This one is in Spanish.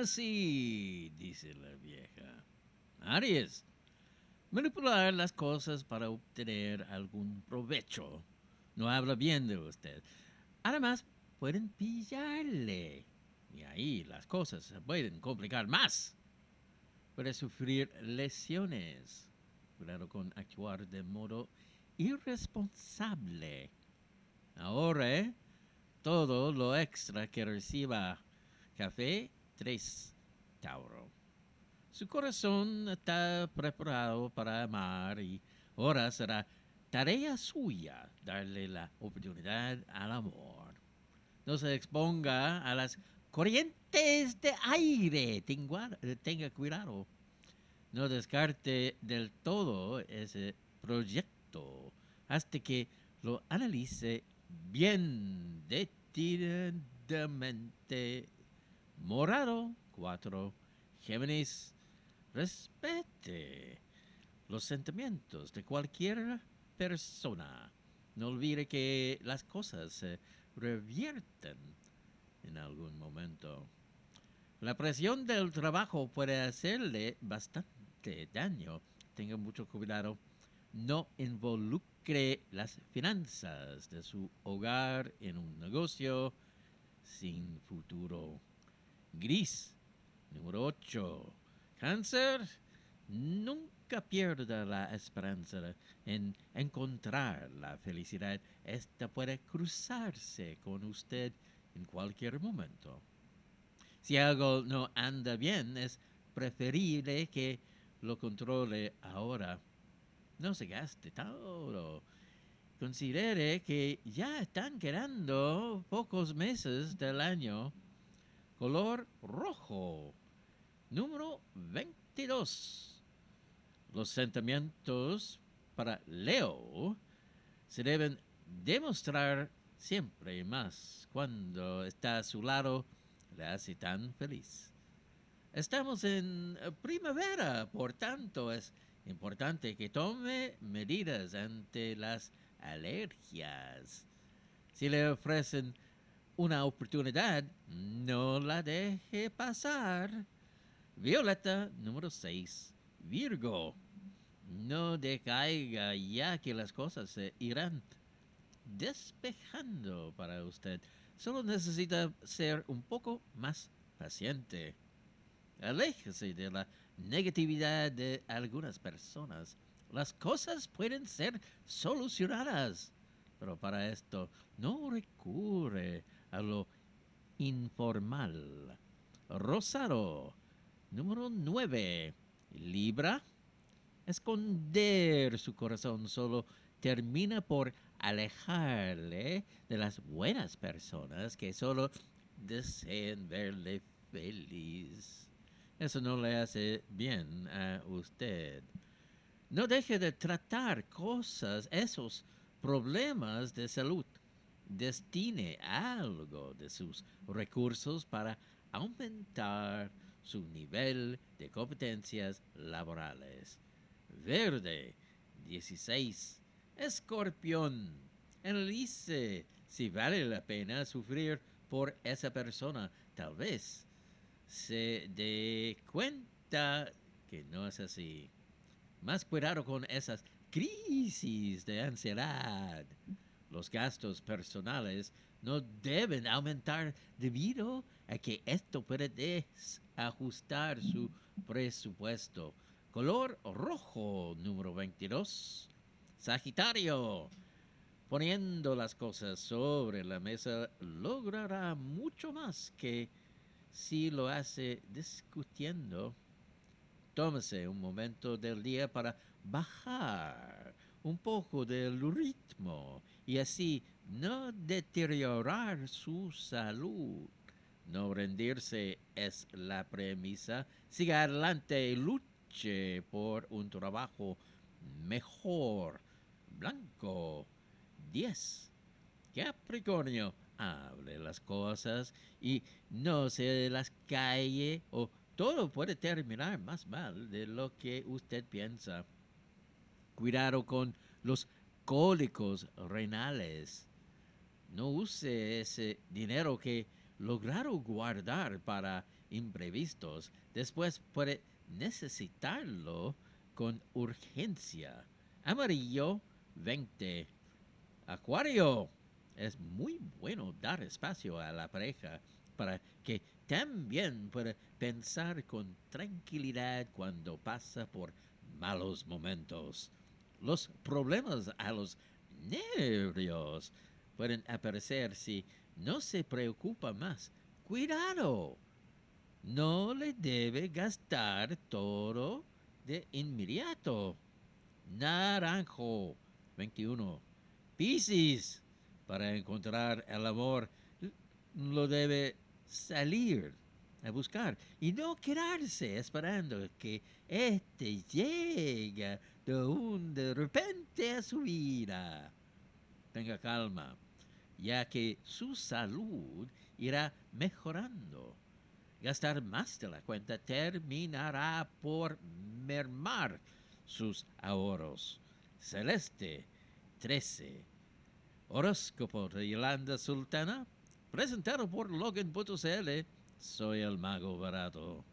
Así, dice la vieja. Aries, manipular las cosas para obtener algún provecho. No habla bien de usted. Además, pueden pillarle. Y ahí las cosas se pueden complicar más. Puede sufrir lesiones. Cuidado con actuar de modo irresponsable. Ahorre todo lo extra que reciba. Café 3. Tauro. Su corazón está preparado para amar y ahora será tarea suya darle la oportunidad al amor. No se exponga a las corrientes de aire. Tenga, cuidado. No descarte del todo ese proyecto hasta que lo analice bien detenidamente. Morado 4. Géminis, respete los sentimientos de cualquier persona. No olvide que las cosas se revierten en algún momento. La presión del trabajo puede hacerle bastante daño. Tenga mucho cuidado. No involucre las finanzas de su hogar en un negocio sin futuro. Gris, número 8. Cáncer, nunca pierda la esperanza en encontrar la felicidad. Esta puede cruzarse con usted en cualquier momento. Si algo no anda bien, es preferible que lo controle ahora. No se gaste todo. Considere que ya están quedando pocos meses del año. Color rojo. Número 22. Los sentimientos para Leo se deben demostrar siempre más cuando está a su lado, le hace tan feliz. Estamos en primavera, por tanto es importante que tome medidas ante las alergias. Si le ofrecen una oportunidad, no la deje pasar. Violeta número 6. Virgo. No decaiga ya que las cosas se irán despejando para usted. Solo necesita ser un poco más paciente. Aléjese de la negatividad de algunas personas. Las cosas pueden ser solucionadas, pero para esto no recurre a lo informal. Rosado, número 9. Libra. Esconder su corazón solo termina por alejarle de las buenas personas que solo desean verle feliz. Eso no le hace bien a usted. No deje de tratar cosas, esos problemas de salud. Destine algo de sus recursos para aumentar su nivel de competencias laborales. Verde 16 Escorpión, analice si vale la pena sufrir por esa persona. Tal vez se dé cuenta que no es así. Más cuidado con esas crisis de ansiedad. Los gastos personales no deben aumentar debido a que esto puede desajustar su presupuesto. Color rojo número 22. Sagitario, poniendo las cosas sobre la mesa, logrará mucho más que si lo hace discutiendo. Tómese un momento del día para bajar un poco del ritmo y así no deteriorar su salud. No rendirse es la premisa. Siga adelante y luche por un trabajo mejor blanco. 10. Capricornio, hable las cosas y no se las calle o todo puede terminar más mal de lo que usted piensa. Cuidado con los cólicos renales. No use ese dinero que lograr guardar para imprevistos, después puede necesitarlo con urgencia. Amarillo 20. Acuario. Es muy bueno dar espacio a la pareja para que también pueda pensar con tranquilidad cuando pasa por malos momentos. Los problemas a los nervios pueden aparecer si no se preocupa más. Cuidado. No le debe gastar todo de inmediato. Naranjo 21. Piscis. Para encontrar el amor lo debe salir a buscar y no quedarse esperando que éste llegue de un de repente a su vida. Tenga calma, ya que su salud irá mejorando. Gastar más de la cuenta terminará por mermar sus ahorros. Celeste 13. Horóscopo de Yolanda Sultana, presentado por Logan.cl. Soy el mago barato.